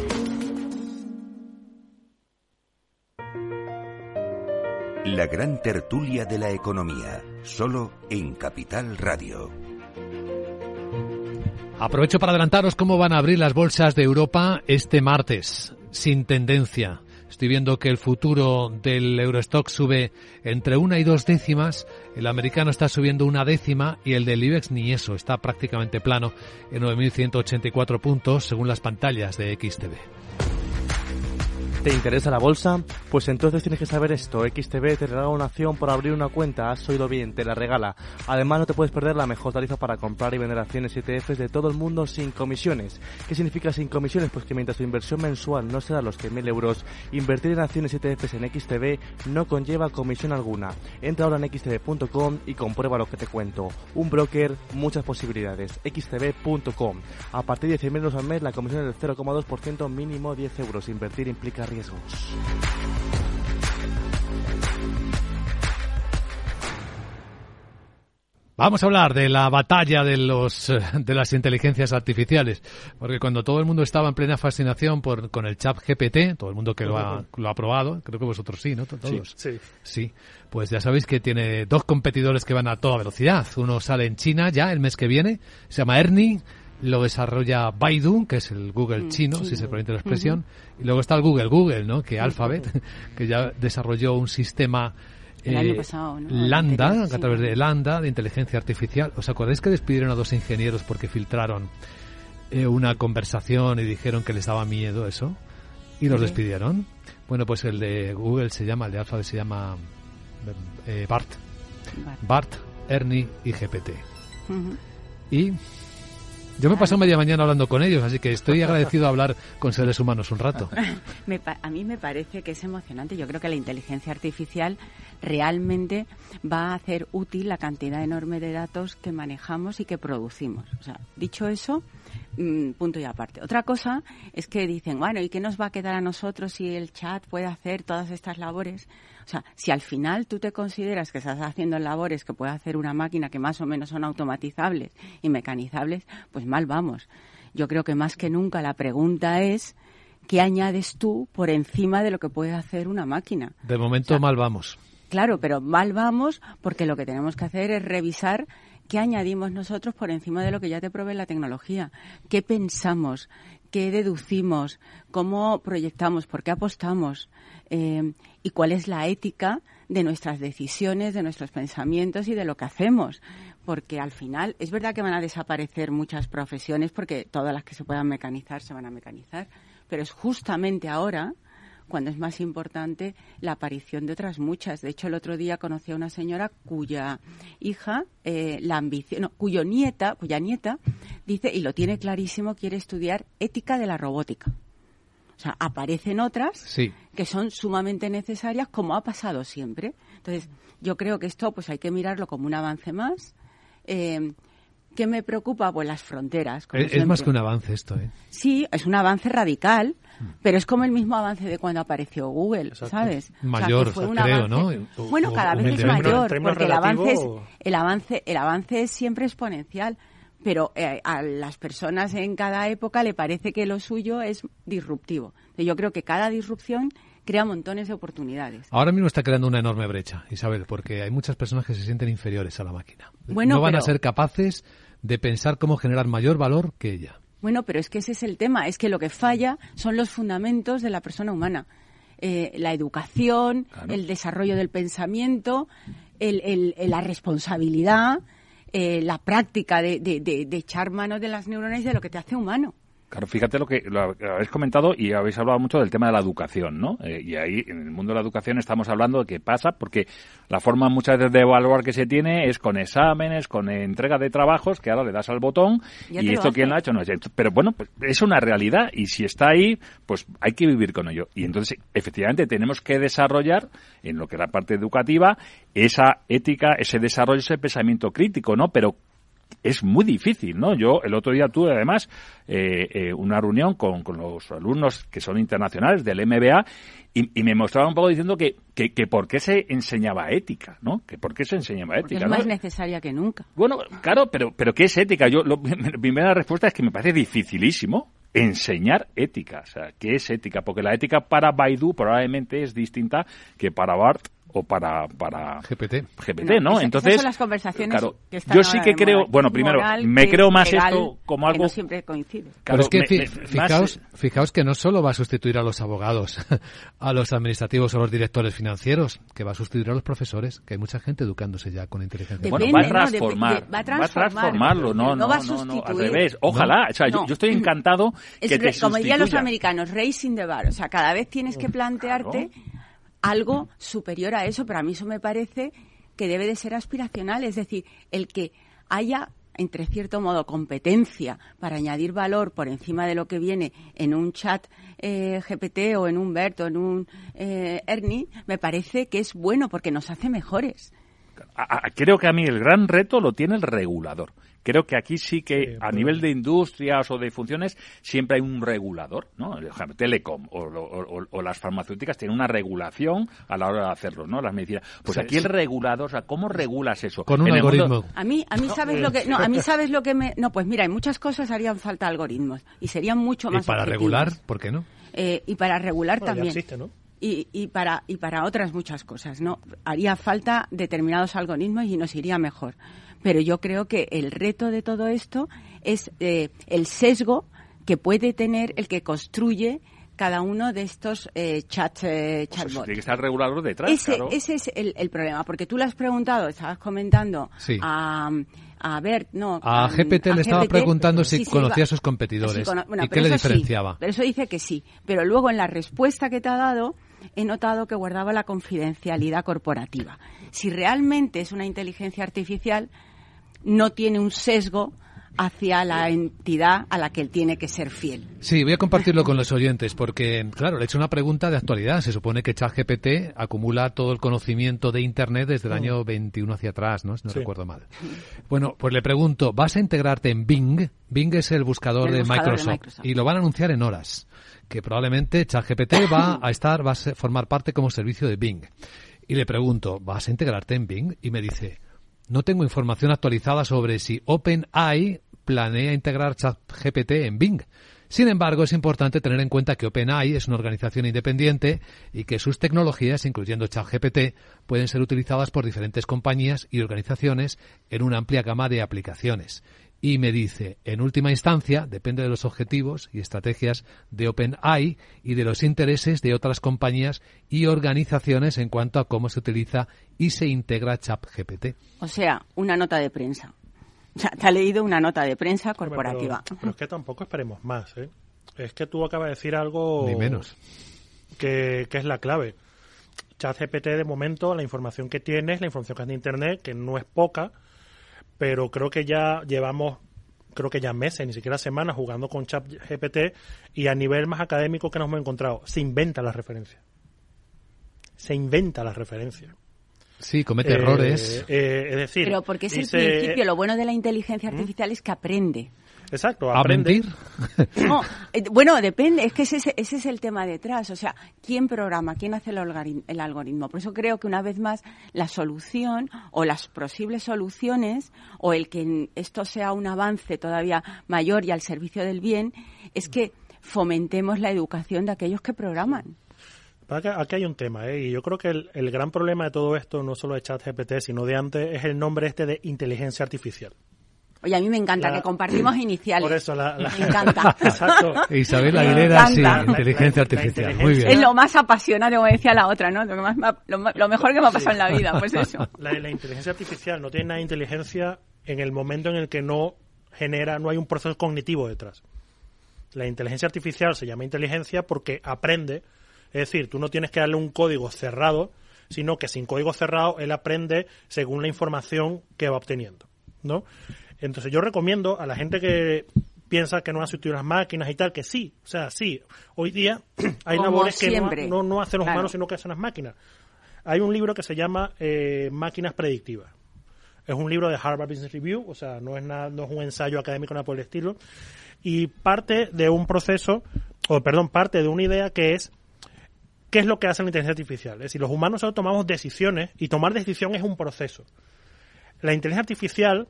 La gran tertulia de la economía, solo en Capital Radio. Aprovecho para adelantaros cómo van a abrir las bolsas de Europa este martes, sin tendencia. Estoy viendo que el futuro del Eurostock sube entre una y dos décimas, el americano está subiendo una décima y el del IBEX ni eso, está prácticamente plano en 9.184 puntos según las pantallas de XTV. ¿Te interesa la bolsa? Pues entonces tienes que saber esto. XTB te regala una acción por abrir una cuenta. Has oído bien, te la regala. Además no te puedes perder la mejor tarifa para comprar y vender acciones ETFs de todo el mundo sin comisiones. ¿Qué significa sin comisiones? Pues que mientras tu inversión mensual no será los 100.000 euros, invertir en acciones ETFs en XTB no conlleva comisión alguna. Entra ahora en xtb.com y comprueba lo que te cuento. Un broker, muchas posibilidades. xtb.com. A partir de 100.000 euros al mes la comisión es del 0,2% mínimo 10 euros. Invertir implica riesgos. Vamos a hablar de la batalla de los de las inteligencias artificiales, porque cuando todo el mundo estaba en plena fascinación por con el chat GPT, todo el mundo que lo ha, lo ha probado, creo que vosotros sí, ¿no? Todos. Sí, sí. Pues ya sabéis que tiene dos competidores que van a toda velocidad. Uno sale en China ya el mes que viene, se llama Ernie, lo desarrolla Baidu, que es el Google Mm, chino, si se permite la expresión, y luego está el Google Google, ¿no? Que Alphabet, que ya desarrolló un sistema El año eh, pasado, ¿no? Lambda, Anterior, sí. a través de Lambda, de inteligencia artificial. ¿Os acordáis que despidieron a dos ingenieros porque filtraron eh, una conversación y dijeron que les daba miedo eso? Y los Sí. despidieron. Bueno, pues el de Google se llama, el de Alphabet se llama eh, Bart. Bart. Bart, Ernie y GPT. Y yo me paso media mañana hablando con ellos, así que estoy agradecido de hablar con seres humanos un rato. Me pa- a mí me parece que es emocionante. Yo creo que la inteligencia artificial realmente va a hacer útil la cantidad enorme de datos que manejamos y que producimos. O sea, dicho eso, mm, punto y aparte. Otra cosa es que dicen, bueno, ¿y qué nos va a quedar a nosotros si el chat puede hacer todas estas labores? O sea, si al final tú te consideras que estás haciendo labores que puede hacer una máquina que más o menos son automatizables y mecanizables, pues mal vamos. Yo creo que más que nunca la pregunta es ¿qué añades tú por encima de lo que puede hacer una máquina? De momento mal vamos. Claro, pero mal vamos porque lo que tenemos que hacer es revisar qué añadimos nosotros por encima de lo que ya te provee la tecnología, qué pensamos, qué deducimos, cómo proyectamos, por qué apostamos eh, y cuál es la ética de nuestras decisiones, de nuestros pensamientos y de lo que hacemos. Porque al final es verdad que van a desaparecer muchas profesiones porque todas las que se puedan mecanizar se van a mecanizar, pero es justamente ahora cuando es más importante la aparición de otras muchas. De hecho, el otro día conocí a una señora cuya hija, eh, la ambición, no, cuyo nieta, cuya nieta dice y lo tiene clarísimo, quiere estudiar ética de la robótica. O sea, aparecen otras Sí. que son sumamente necesarias, como ha pasado siempre. Entonces, yo creo que esto, pues hay que mirarlo como un avance más. Eh, ¿Qué me preocupa? Pues las fronteras. como Es, es más que un avance esto, ¿eh? Sí, es un avance radical, Mm. pero es como el mismo avance de cuando apareció Google, ¿sabes? O sea, que Mayor, creo, avance- ¿no? Bueno, cada o vez es mayor, porque el avance, es, el avance, el avance es siempre exponencial. Pero eh, a las personas en cada época le parece que lo suyo es disruptivo. Yo creo que cada disrupción crea montones de oportunidades. Ahora mismo está creando una enorme brecha, Isabel, porque hay muchas personas que se sienten inferiores a la máquina. Bueno, no van a ser capaces de pensar cómo generar mayor valor que ella. Bueno, pero es que ese es el tema, es que lo que falla son los fundamentos de la persona humana. Eh, la educación, el desarrollo del pensamiento, el- la responsabilidad, eh, la práctica de, de- de- de echar mano de las neuronas y de lo que te hace humano. Claro, fíjate lo que lo habéis comentado y habéis hablado mucho del tema de la educación, ¿no? Eh, y ahí, en el mundo de la educación, estamos hablando de qué pasa, porque la forma muchas veces de evaluar que se tiene es con exámenes, con entrega de trabajos, que ahora le das al botón Ya y esto quién lo ha hecho no. Pero bueno, pues es una realidad y si está ahí, pues hay que vivir con ello. Y entonces, efectivamente, tenemos que desarrollar en lo que es la parte educativa esa ética, ese desarrollo, ese pensamiento crítico, ¿no? Pero es muy difícil, ¿no? Yo el otro día tuve además eh, eh, una reunión con, con los alumnos que son internacionales del MBA y, y me mostraban un poco diciendo que, que, que por qué se enseñaba ética, ¿no? Que por qué se enseñaba Porque ética, es ¿no? más necesaria que nunca. Bueno, claro, pero, pero ¿qué es ética? Yo, lo- mi primera respuesta es que me parece dificilísimo enseñar ética. O sea, ¿qué es ética? Porque la ética para Baidu probablemente es distinta que para Bart o para, para GPT. GPT, ¿no? Entonces, son las conversaciones claro, que están yo sí que creo, bueno, primero, me creo más esto como algo... Que no siempre coincide. Pero es que fijaos, fijaos que no solo va a sustituir a los abogados, a los administrativos o los directores financieros, que va a sustituir a los profesores, que hay mucha gente educándose ya con inteligencia bueno, va a transformar, va, a transformarlo, no, no, va a sustituir. al revés, ojalá, o sea, yo, estoy encantado que te Como dirían los americanos, racing the bar, o sea, cada vez tienes que plantearte algo superior a eso, pero a mí eso me parece que debe de ser aspiracional, es decir, el que haya entre cierto modo competencia para añadir valor por encima de lo que viene en un chat eh, GPT o en un BERT o en un eh, Ernie, me parece que es bueno porque nos hace mejores. Creo que a mí el gran reto lo tiene el regulador. Creo que aquí sí que a nivel de industrias o de funciones siempre hay un regulador, ¿no? Telecom o, las farmacéuticas tienen una regulación a la hora de hacerlo, ¿no? Las medicinas. Pues aquí el regulador, o sea, ¿cómo regulas eso? Con un algoritmo. A mí, a mí sabes lo que, no, a mí sabes lo que me, no, pues mira, en muchas cosas harían falta algoritmos y serían mucho más. Y para regular, ¿por qué no? Eh, y para regular también. Y, y, para y para otras muchas cosas no haría falta determinados algoritmos y nos iría mejor pero yo creo que el reto de todo esto es eh, el sesgo que puede tener el que construye cada uno de estos eh, chat, eh, chatbots. tiene que estar regulador detrás, ese, Ese es el, problema, porque tú le has preguntado, estabas comentando a, a ver, no. A, GPT le estaba preguntando si conocía a sus competidores y qué le diferenciaba. pero eso dice que sí. Pero luego en la respuesta que te ha dado he notado que guardaba la confidencialidad corporativa. Si realmente es una inteligencia artificial, no tiene un sesgo hacia la entidad a la que él tiene que ser fiel. Sí, voy a compartirlo con los oyentes porque, claro, le he hecho una pregunta de actualidad. Se supone que ChatGPT acumula todo el conocimiento de Internet desde el año 21 hacia atrás, ¿no? Si no recuerdo mal. Bueno, pues le pregunto, ¿vas a integrarte en Bing? Bing es el buscador, de, Microsoft, y lo van a anunciar en horas, que probablemente ChatGPT va a estar, va a formar parte como servicio de Bing. Y le pregunto, ¿vas a integrarte en Bing? Y me dice, no tengo información actualizada sobre si OpenAI planea integrar ChatGPT en Bing. Sin embargo, es importante tener en cuenta que OpenAI es una organización independiente y que sus tecnologías, incluyendo ChatGPT, pueden ser utilizadas por diferentes compañías y organizaciones en una amplia gama de aplicaciones y me dice, en última instancia, depende de los objetivos y estrategias de OpenAI y de los intereses de otras compañías y organizaciones en cuanto a cómo se utiliza y se integra ChatGPT. O sea, una nota de prensa. Ya te ha leído una nota de prensa corporativa. Pero, es que tampoco esperemos más, ¿eh? Es que tú acabas de decir algo... Ni menos. Que, que es la clave. ChatGPT, de momento, la información que tienes, la información que es de Internet, que no es poca, pero creo que ya llevamos creo que ya meses, ni siquiera semanas jugando con ChatGPT y a nivel más académico que nos hemos encontrado, se inventa la referencia. Se inventa la referencia. Sí, comete errores. Eh, eh, es decir, pero porque es el principio, lo bueno de la inteligencia ¿Mm? artificial es que aprende. Exacto, ¿A mentir? No, eh, bueno, depende, es que ese, ese, es el tema detrás. O sea, ¿quién programa? ¿Quién hace el, el algoritmo? Por eso creo que una vez más la solución o las posibles soluciones o el que esto sea un avance todavía mayor y al servicio del bien es que fomentemos la educación de aquellos que programan. Aquí hay un tema, ¿eh? y yo creo que el, el gran problema de todo esto, no solo de ChatGPT, sino de antes, es el nombre este de inteligencia artificial. Oye, a mí me encanta que compartimos iniciales. Por eso la, Me encanta. Exacto. Isabel Aguilera, sí, inteligencia artificial. Muy bien. Es lo más apasionante, como decía la otra, ¿no? Lo, más, lo, mejor que me ha pasado en la vida, pues eso. La, la, inteligencia artificial no tiene nada de inteligencia en el momento en el que no genera, no hay un proceso cognitivo detrás. La inteligencia artificial se llama inteligencia porque aprende, es decir, tú no tienes que darle un código cerrado, sino que sin código cerrado él aprende según la información que va obteniendo, ¿no? Entonces yo recomiendo a la gente que piensa que no ha sustituido las máquinas y tal, que sí, o sea, sí, hoy día hay labores que no, no, hacen los humanos, sino que hacen las máquinas. Hay un libro que se llama eh, Máquinas Predictivas. Es un libro de Harvard Business Review, o sea, no es, nada, no es un ensayo académico nada por el estilo, y parte de un proceso, o perdón, parte de una idea que es qué es lo que hace la inteligencia artificial. Es decir, los humanos solo tomamos decisiones y tomar decisiones es un proceso. La inteligencia artificial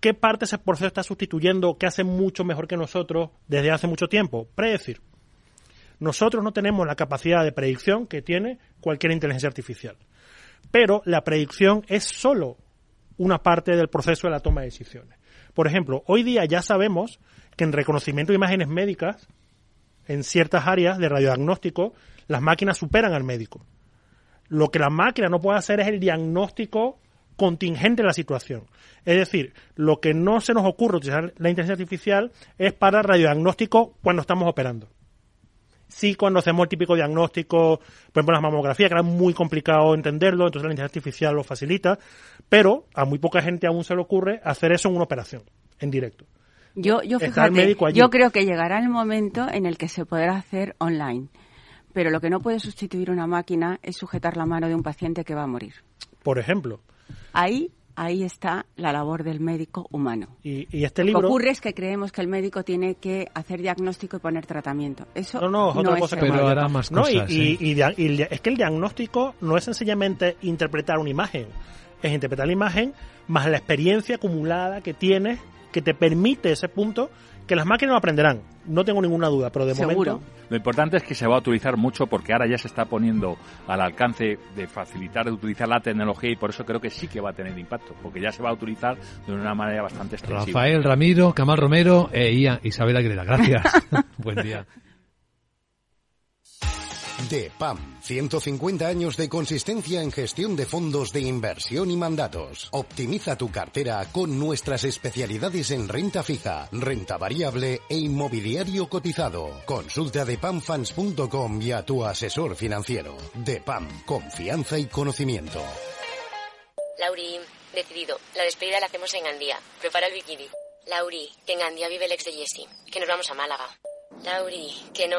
¿Qué parte ese proceso está sustituyendo que hace mucho mejor que nosotros desde hace mucho tiempo? Predecir. Nosotros no tenemos la capacidad de predicción que tiene cualquier inteligencia artificial. Pero la predicción es solo una parte del proceso de la toma de decisiones. Por ejemplo, hoy día ya sabemos que en reconocimiento de imágenes médicas, en ciertas áreas de radiodiagnóstico, las máquinas superan al médico. Lo que la máquina no puede hacer es el diagnóstico contingente de la situación. Es decir, lo que no se nos ocurre utilizar la inteligencia artificial es para radiodiagnóstico cuando estamos operando. Sí, cuando hacemos el típico diagnóstico, por ejemplo, la mamografía, que era muy complicado entenderlo, entonces la inteligencia artificial lo facilita, pero a muy poca gente aún se le ocurre hacer eso en una operación, en directo. Yo, yo, fíjate, yo creo que llegará el momento en el que se podrá hacer online. Pero lo que no puede sustituir una máquina es sujetar la mano de un paciente que va a morir. Por ejemplo. Ahí ahí está la labor del médico humano. Y, este libro... Lo que ocurre es que creemos que el médico tiene que hacer diagnóstico y poner tratamiento. Eso no, no, es otra cosa que Pero hará más cosas. y, es que el diagnóstico no es sencillamente interpretar una imagen, es interpretar la imagen más la experiencia acumulada que tienes que te permite ese punto que las máquinas lo aprenderán, no tengo ninguna duda, pero de momento... Lo importante es que se va a utilizar mucho porque ahora ya se está poniendo al alcance de facilitar, de utilizar la tecnología y por eso creo que sí que va a tener impacto, porque ya se va a utilizar de una manera bastante extensiva. Rafael Ramiro, Camal Romero e Isabel Aguilera. Gracias. Buen día. DEPAM, 150 años de consistencia en gestión de fondos de inversión y mandatos. Optimiza tu cartera con nuestras especialidades en renta fija, renta variable e inmobiliario cotizado. Consulta depamfans.com y a tu asesor financiero. DEPAM, confianza y conocimiento. Lauri, decidido. La despedida la hacemos en Gandía. Prepara el bikini. Lauri, que en Gandía vive el ex de Jesse. Que nos vamos a Málaga. Lauri, que no,